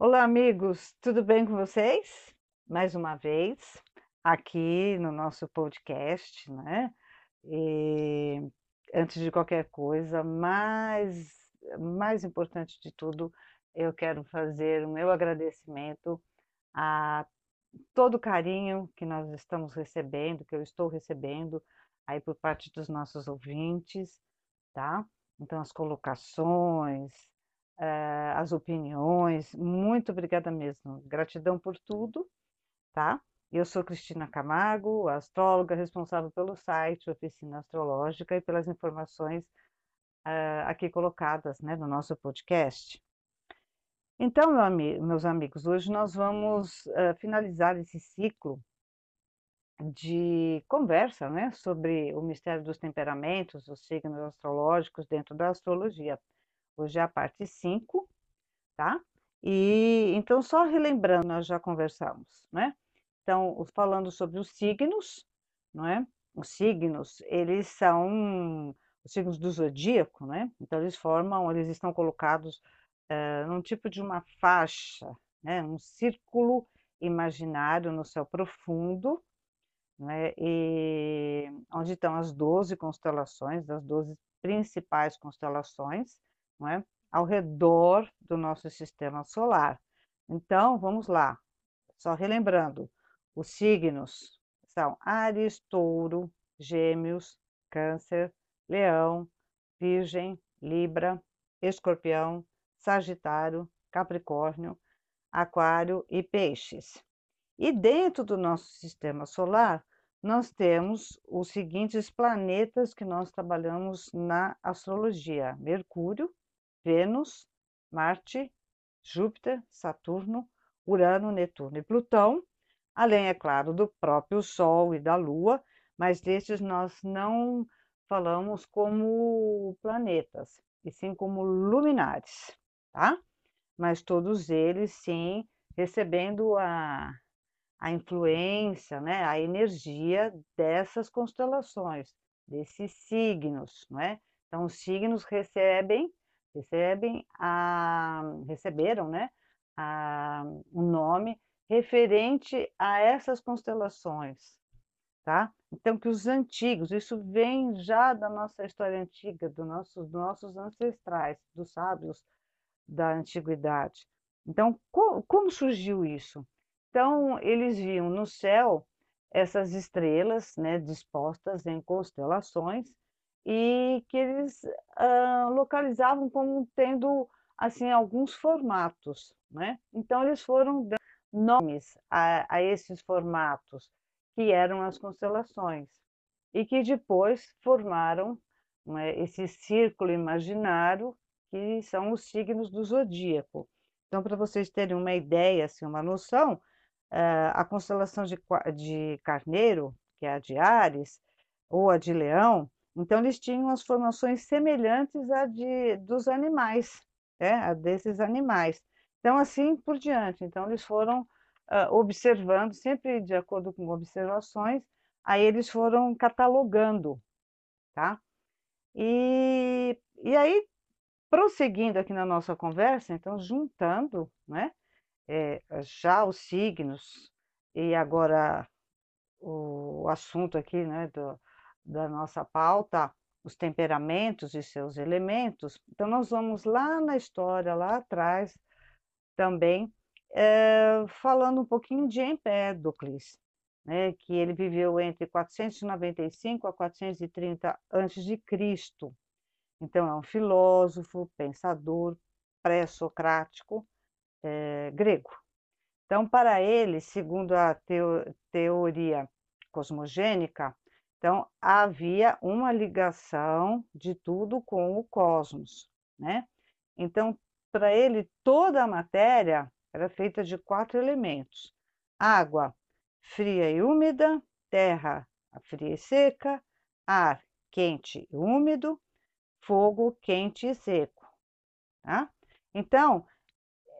Olá, amigos, tudo bem com vocês? Mais uma vez, aqui no nosso podcast, né? E antes de qualquer coisa, mais, mais importante de tudo, eu quero fazer o meu agradecimento a todo o carinho que nós estamos recebendo, que eu estou recebendo aí por parte dos nossos ouvintes, tá? Então, as colocações, as opiniões. Muito obrigada mesmo. Gratidão por tudo, tá? Eu sou Cristina Camargo, astróloga responsável pelo site Oficina Astrológica e pelas informações uh, aqui colocadas né, no nosso podcast. Então, meu meus amigos, hoje nós vamos uh, finalizar esse ciclo de conversa né, sobre o mistério dos temperamentos, os signos astrológicos dentro da astrologia. Hoje é a parte 5, tá? E então, só relembrando, nós já conversamos, né? Então, falando sobre os signos, não é? Os signos, eles são os signos do zodíaco, né? Então, eles formam, eles estão colocados uh, num tipo de uma faixa, né? Um círculo imaginário no céu profundo, né? E onde estão as 12 constelações, as 12 principais constelações, não é? ao redor do nosso sistema solar. Então, vamos lá. Só relembrando, os signos são Ares, Touro, Gêmeos, Câncer, Leão, Virgem, Libra, Escorpião, Sagitário, Capricórnio, Aquário e Peixes. E dentro do nosso sistema solar, nós temos os seguintes planetas que nós trabalhamos na astrologia: Mercúrio, Vênus, Marte, Júpiter, Saturno, Urano, Netuno e Plutão, além, é claro, do próprio Sol e da Lua, mas destes nós não falamos como planetas, e sim como luminares, tá? Mas todos eles, sim, recebendo a, a influência, né, a energia dessas constelações, desses signos, não é? Então, os signos recebem recebem a, receberam né, a, um nome referente a essas constelações. Tá? Então, que os antigos, isso vem já da nossa história antiga, do nosso, dos nossos ancestrais, dos sábios da antiguidade. Então, co como surgiu isso? Então, eles viam no céu essas estrelas né, dispostas em constelações e que eles uh, localizavam como tendo assim alguns formatos, né? Então eles foram dando nomes a, a esses formatos que eram as constelações e que depois formaram né, esse círculo imaginário que são os signos do zodíaco. Então, para vocês terem uma ideia, assim, uma noção, uh, a constelação de, de Carneiro, que é a de Ares, ou a de Leão, então, eles tinham as formações semelhantes à de, dos animais, né? a desses animais. Então, assim por diante. Então, eles foram uh, observando, sempre de acordo com observações, aí eles foram catalogando, tá? E, e aí, prosseguindo aqui na nossa conversa, então, juntando, né? É, já os signos e agora o assunto aqui, né, do, da nossa pauta, os temperamentos e seus elementos. Então, nós vamos lá na história, lá atrás, também, é, falando um pouquinho de Empédocles, né, que ele viveu entre 495 a 430 a.C. Então, é um filósofo, pensador, pré-socrático é, grego. Então, para ele, segundo a teo teoria cosmogênica, então, havia uma ligação de tudo com o cosmos, né? Então, para ele, toda a matéria era feita de quatro elementos: água fria e úmida, terra fria e seca, ar quente e úmido, fogo quente e seco. Tá? Então,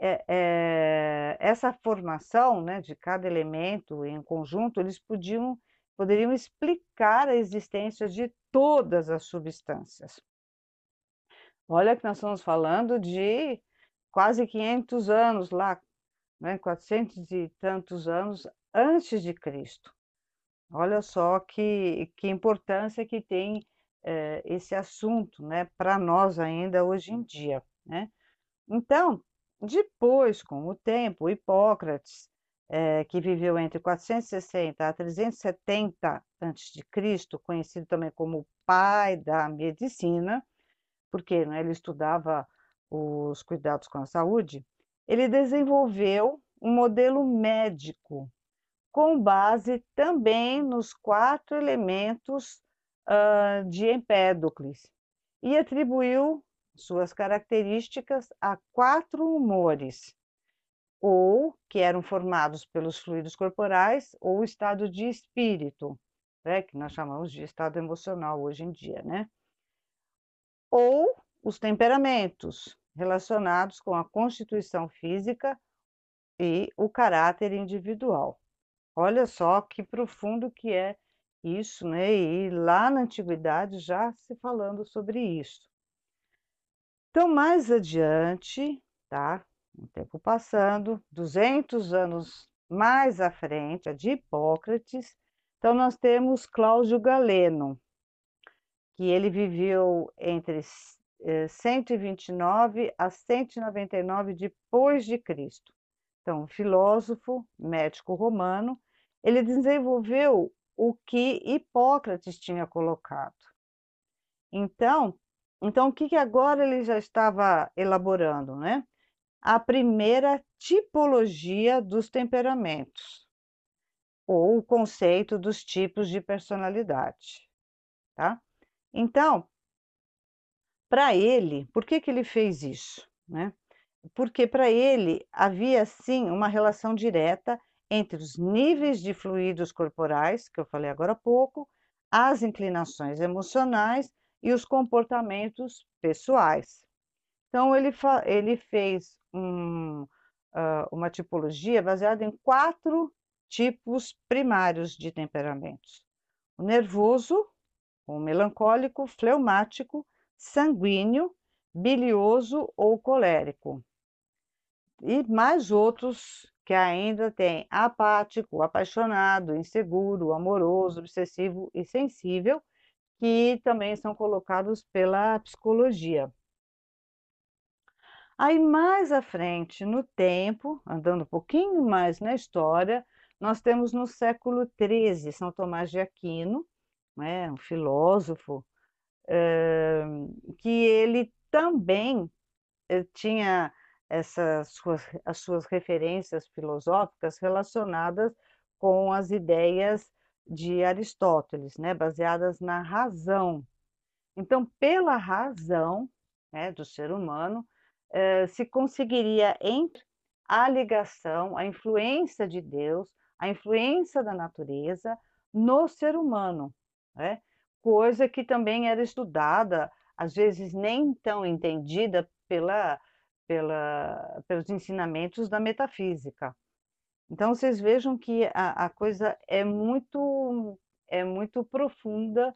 é, é, essa formação né, de cada elemento em conjunto, eles podiam poderiam explicar a existência de todas as substâncias. Olha que nós estamos falando de quase 500 anos lá, né, 400 e tantos anos antes de Cristo. Olha só que, que importância que tem é, esse assunto né, para nós ainda hoje em dia. Né? Então, depois, com o tempo, Hipócrates, é, que viveu entre 460 a 370 a.C., conhecido também como pai da medicina, porque né, ele estudava os cuidados com a saúde, ele desenvolveu um modelo médico com base também nos quatro elementos uh, de Empédocles e atribuiu suas características a quatro humores, ou que eram formados pelos fluidos corporais, ou estado de espírito, né, que nós chamamos de estado emocional hoje em dia, né? Ou os temperamentos relacionados com a constituição física e o caráter individual. Olha só que profundo que é isso, né? E lá na antiguidade já se falando sobre isso. Então, mais adiante, tá? O tempo passando, 200 anos mais à frente, a de Hipócrates, então nós temos Cláudio Galeno, que ele viveu entre 129 eh, a 199 depois de Cristo. Então, filósofo, médico romano, ele desenvolveu o que Hipócrates tinha colocado. Então, então o que, que agora ele já estava elaborando, né? A primeira tipologia dos temperamentos, ou o conceito dos tipos de personalidade, tá? Então, para ele, por que, que ele fez isso, né? Porque para ele havia sim uma relação direta entre os níveis de fluidos corporais, que eu falei agora há pouco, as inclinações emocionais e os comportamentos pessoais. Então, ele, ele fez um, uh, uma tipologia baseada em quatro tipos primários de temperamentos: o nervoso, o melancólico, fleumático, sanguíneo, bilioso ou colérico. E mais outros que ainda tem apático, apaixonado, inseguro, amoroso, obsessivo e sensível, que também são colocados pela psicologia. Aí mais à frente, no tempo, andando um pouquinho mais na história, nós temos no século XIII São Tomás de Aquino, né, um filósofo, eh, que ele também eh, tinha essas suas, as suas referências filosóficas relacionadas com as ideias de Aristóteles, né, baseadas na razão. Então, pela razão né, do ser humano, se conseguiria entre a ligação, a influência de Deus, a influência da natureza no ser humano, né? coisa que também era estudada, às vezes nem tão entendida pela pela, pelos ensinamentos da metafísica. Então vocês vejam que a, a coisa é muito é muito profunda,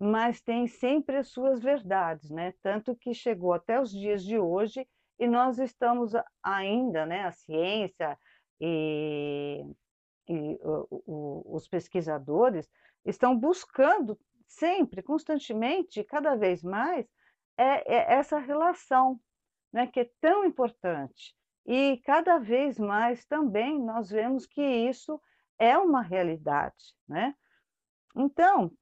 mas tem sempre as suas verdades, né? Tanto que chegou até os dias de hoje e nós estamos ainda, né? A ciência e, e o, o, os pesquisadores estão buscando sempre, constantemente, cada vez mais, é, é essa relação né, que é tão importante. E cada vez mais também nós vemos que isso é uma realidade. Né? Então,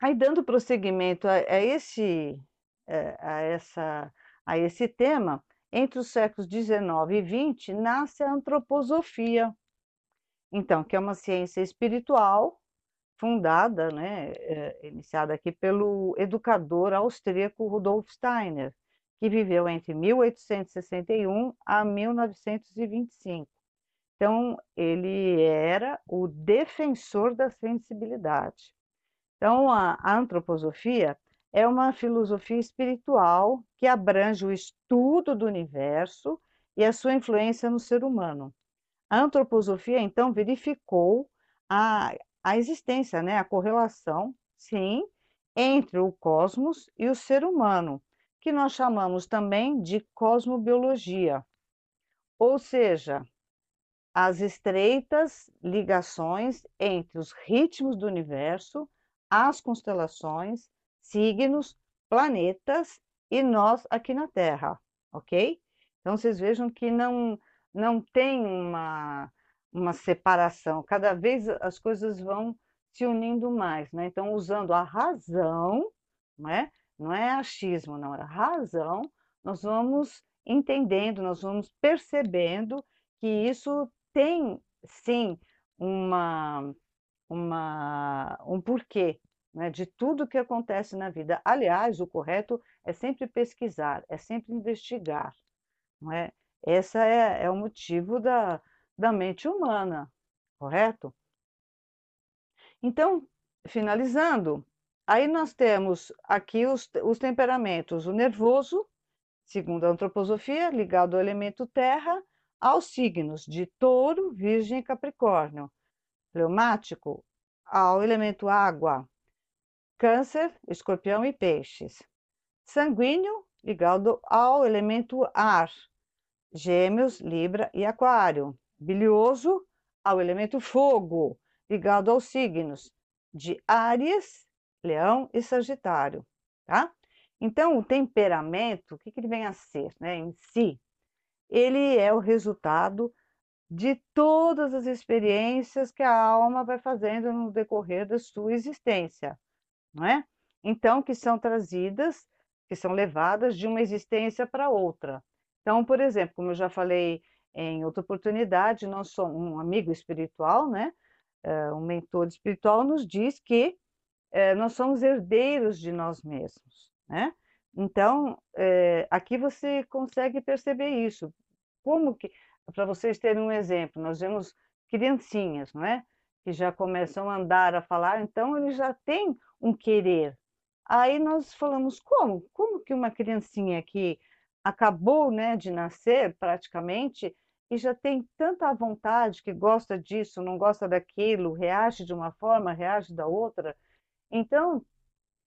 aí dando prosseguimento a, a esse, é, a, essa, a esse tema, entre os séculos XIX e XX nasce a antroposofia, então, que é uma ciência espiritual fundada, né, é, iniciada aqui pelo educador austríaco Rudolf Steiner, que viveu entre 1861 a 1925. Então, ele era o defensor da sensibilidade. Então, a, antroposofia é uma filosofia espiritual que abrange o estudo do universo e a sua influência no ser humano. A antroposofia, então, verificou a, a existência, né, a correlação, sim, entre o cosmos e o ser humano, que nós chamamos também de cosmobiologia. Ou seja, as estreitas ligações entre os ritmos do universo, as constelações, signos, planetas e nós aqui na Terra, ok? Então vocês vejam que não, não tem uma, uma separação, cada vez as coisas vão se unindo mais, né? Então, usando a razão, não é? Não é achismo, não, é razão, nós vamos entendendo, nós vamos percebendo que isso tem, sim, uma, uma, um porquê né, de tudo que acontece na vida. Aliás, o correto é sempre pesquisar, é sempre investigar. Não é? Esse é, é o motivo da, da mente humana, correto? Então, finalizando, aí nós temos aqui os, os temperamentos, o nervoso, segundo a antroposofia, ligado ao elemento terra, aos signos de touro, virgem e capricórnio. Fleumático, ao elemento água, câncer, escorpião e peixes. Sanguíneo, ligado ao elemento ar, gêmeos, libra e aquário. Bilioso, ao elemento fogo, ligado aos signos de Áries, Leão e Sagitário, tá? Então, o temperamento, o que, que ele vem a ser, né, em si? Ele é o resultado de todas as experiências que a alma vai fazendo no decorrer da sua existência, não é? Então, que são trazidas, que são levadas de uma existência para outra. Então, por exemplo, como eu já falei em outra oportunidade, nós somos um amigo espiritual, né? Eh, um mentor espiritual nos diz que eh, nós somos herdeiros de nós mesmos, né? Então, é, aqui você consegue perceber isso. Como que, para vocês terem um exemplo, nós vemos criancinhas, não é? Que já começam a andar, a falar, então eles já têm um querer. Aí nós falamos, como? Como que uma criancinha que acabou né, de nascer praticamente e já tem tanta vontade que gosta disso, não gosta daquilo, reage de uma forma, reage da outra. Então,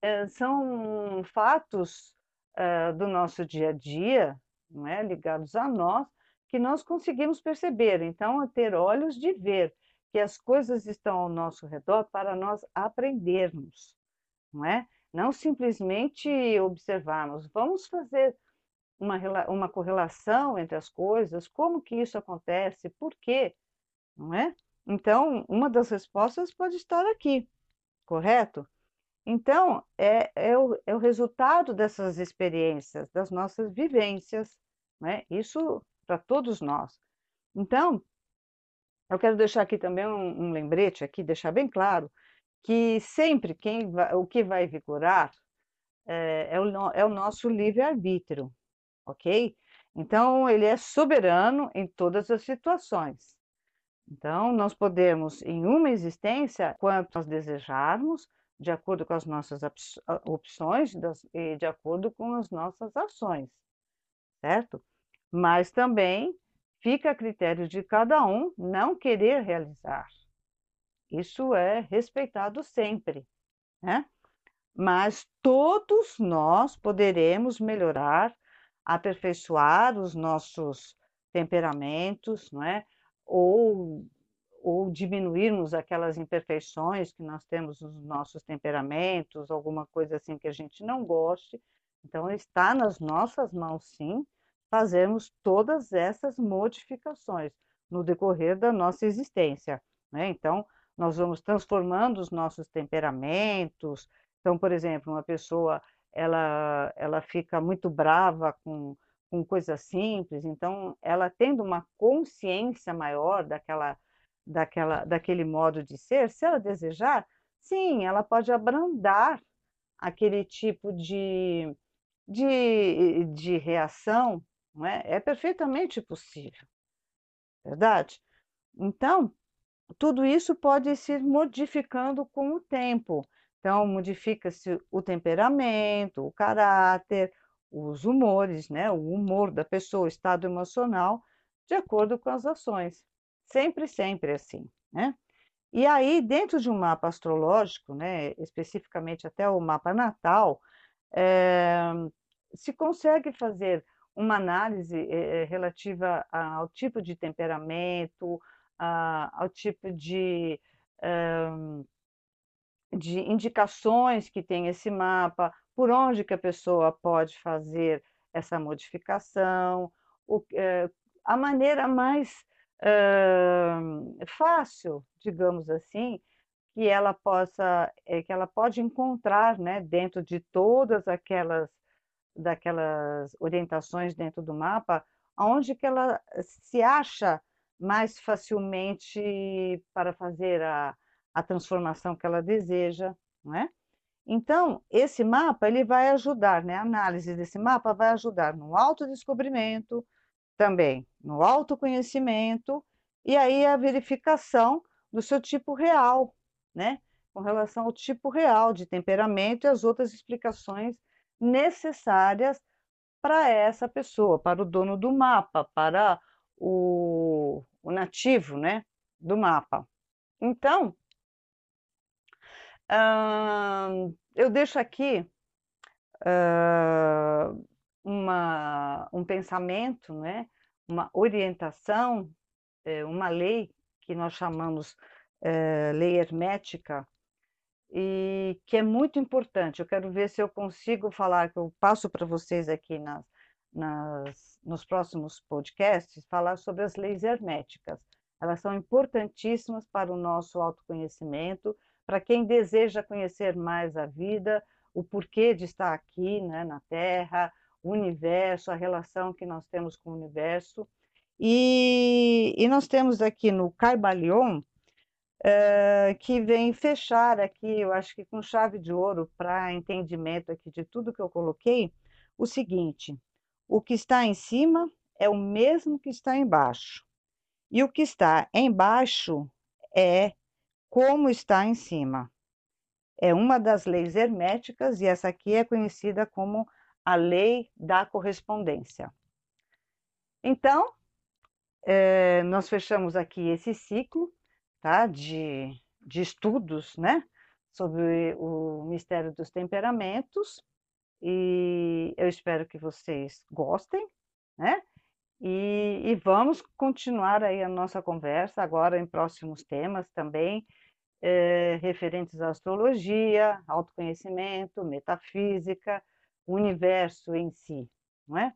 é, são fatos é, do nosso dia a dia, não é, ligados a nós, que nós conseguimos perceber. Então, ter olhos de ver que as coisas estão ao nosso redor para nós aprendermos, não é? Não simplesmente observarmos. Vamos fazer uma, uma correlação entre as coisas, como que isso acontece, por quê, não é? Então, uma das respostas pode estar aqui, correto? Então, é, é, o, é o resultado dessas experiências, das nossas vivências, né? isso para todos nós. Então, eu quero deixar aqui também um, um lembrete, aqui, deixar bem claro, que sempre quem vai, o que vai vigorar é, é, o, é o nosso livre-arbítrio, ok? Então, ele é soberano em todas as situações. Então, nós podemos, em uma existência, quanto nós desejarmos, de acordo com as nossas opções e de acordo com as nossas ações, certo? Mas também fica a critério de cada um não querer realizar. Isso é respeitado sempre, né? Mas todos nós poderemos melhorar aperfeiçoar os nossos temperamentos, não é? Ou, ou diminuirmos aquelas imperfeições que nós temos nos nossos temperamentos, alguma coisa assim que a gente não goste. Então, está nas nossas mãos, sim, fazermos todas essas modificações no decorrer da nossa existência. Né? Então, nós vamos transformando os nossos temperamentos. Então, por exemplo, uma pessoa ela, ela fica muito brava com, com coisas simples, então ela tendo uma consciência maior daquela, daquela, daquele modo de ser, se ela desejar, sim, ela pode abrandar aquele tipo de, de, de reação, não é? é perfeitamente possível, verdade? Então, tudo isso pode se modificando com o tempo. Então, modifica-se o temperamento, o caráter, os humores, né? o humor da pessoa, o estado emocional, de acordo com as ações. Sempre, sempre assim. Né? E aí, dentro de um mapa astrológico, né, especificamente até o mapa natal, é, se consegue fazer uma análise é, relativa ao tipo de temperamento, ao tipo de, de indicações que tem esse mapa, por onde que a pessoa pode fazer essa modificação, o, é, a maneira mais fácil, digamos assim, que ela possa, é, que ela pode encontrar, né, dentro de todas aquelas daquelas orientações dentro do mapa, onde que ela se acha mais facilmente para fazer a, a transformação que ela deseja, não é? Então, esse mapa ele vai ajudar, né? A análise desse mapa vai ajudar no autodescobrimento, também no autoconhecimento e aí a verificação do seu tipo real, né? Com relação ao tipo real de temperamento e as outras explicações necessárias para essa pessoa, para o dono do mapa, para o, o nativo, né? Do mapa. Então, eu deixo aqui uh, uma, um pensamento, né? uma orientação, é, uma lei que nós chamamos é, lei hermética, e que é muito importante. Eu quero ver se eu consigo falar, que eu passo para vocês aqui nas, nas, nos próximos podcasts, falar sobre as leis herméticas. Elas são importantíssimas para o nosso autoconhecimento, para quem deseja conhecer mais a vida, o porquê de estar aqui né, na Terra, o universo, a relação que nós temos com o universo. E, e nós temos aqui no Caibalion, uh, que vem fechar aqui, eu acho que com chave de ouro, para entendimento aqui de tudo que eu coloquei, o seguinte: o que está em cima é o mesmo que está embaixo. E o que está embaixo é como está em cima. É uma das leis herméticas e essa aqui é conhecida como a lei da correspondência. Então, é, nós fechamos aqui esse ciclo tá, de, de estudos né, sobre o mistério dos temperamentos e eu espero que vocês gostem, né? E, e, vamos continuar aí a nossa conversa agora em próximos temas também, é, referentes à astrologia, autoconhecimento, metafísica, universo em si, não é?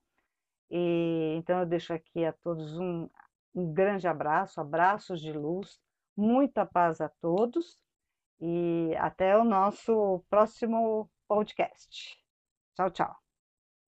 E, então eu deixo aqui a todos um, um grande abraço, abraços de luz, muita paz a todos e até o nosso próximo podcast. Tchau, tchau.